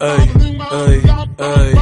Ey, ey, ey.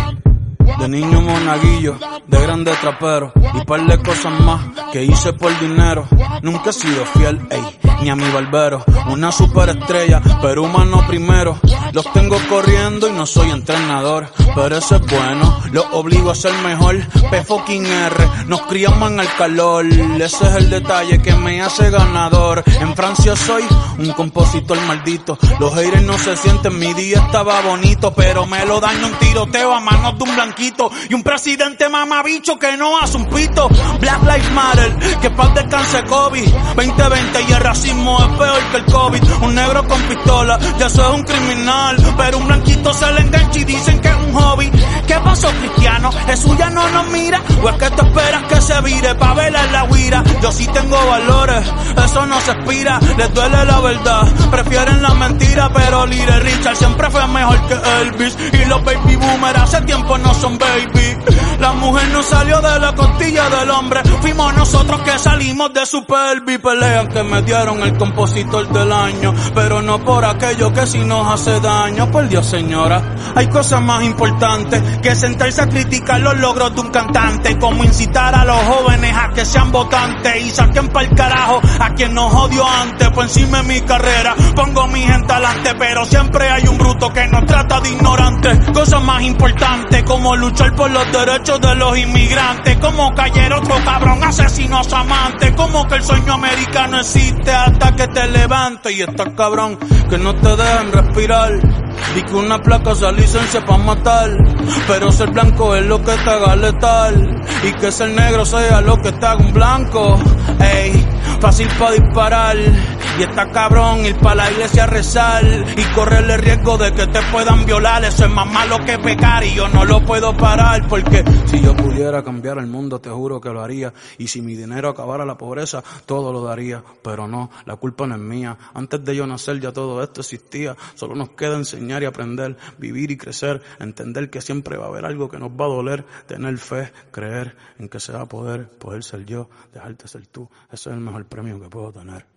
De niño monaguillo, de grande trapero. Y par de cosas más que hice por dinero. Nunca he sido fiel, ey, ni a mi barbero. Una superestrella, pero humano primero. Los tengo corriendo y no soy entrenador, pero eso es bueno. Los obligo a ser mejor. P fucking R, nos criamos en el calor. Ese es el detalle que me hace ganador. En Francia soy un compositor maldito. Los haters no se sienten, mi día estaba bonito, pero me lo daño un tiroteo a manos de un blanquito y un presidente mamabicho que no hace un pito. Black Lives Matter, que paz descanse Kobe. 2020 y el racismo es peor que el COVID. Un negro con pistola, ya soy un criminal, pero un blanquito se le engancha y dicen que es un hobby. ¿Qué pasó, cristiano? ¿Jesús ya no nos mira? ¿O es que tú esperas que se vire pa' verla en la guira? Yo sí tengo valores, eso no se expira. Les duele la verdad, prefieren la mentira, pero Little Richard siempre fue mejor que Elvis. Y los baby boomers hace tiempo no son baby. La mujer no salió de la costilla del hombre, fuimos nosotros que salimos de su pelvis. Pelean que me dieron el compositor del año, pero no por aquello que si nos hace daño. Por Dios, señora, hay cosas más importantes que sentarse a criticar los logros de un cantante, como incitar a los jóvenes a que sean votantes y saquen para el carajo a quien nos odió antes. Por encima de mi carrera pongo mi gente adelante, pero siempre hay un bruto que nos trata de ignorantes. Cosas más importantes como luchar por los derechos de los inmigrantes, como caer otro cabrón asesinos amantes, como que el sueño americano existe hasta que te levantes y estás cabrón que no te dejan respirar. Y que una placa sea licencia para matar. Pero ser blanco es lo que te haga letal. Y que ser negro sea lo que te haga un blanco. Ey, fácil para disparar. Y está cabrón ir para la iglesia a rezar. Y correr el riesgo de que te puedan violar. Eso es más malo que pecar. Y yo no lo puedo parar. Porque si yo pudiera cambiar el mundo, te juro que lo haría. Y si mi dinero acabara la pobreza, todo lo daría. Pero no, la culpa no es mía. Antes de yo nacer ya todo esto existía. Solo nos queda enseñar y aprender, vivir y crecer, entender que siempre va a haber algo que nos va a doler, tener fe, creer en que se va a poder, poder ser yo, dejarte ser tú. Ese es el mejor premio que puedo tener.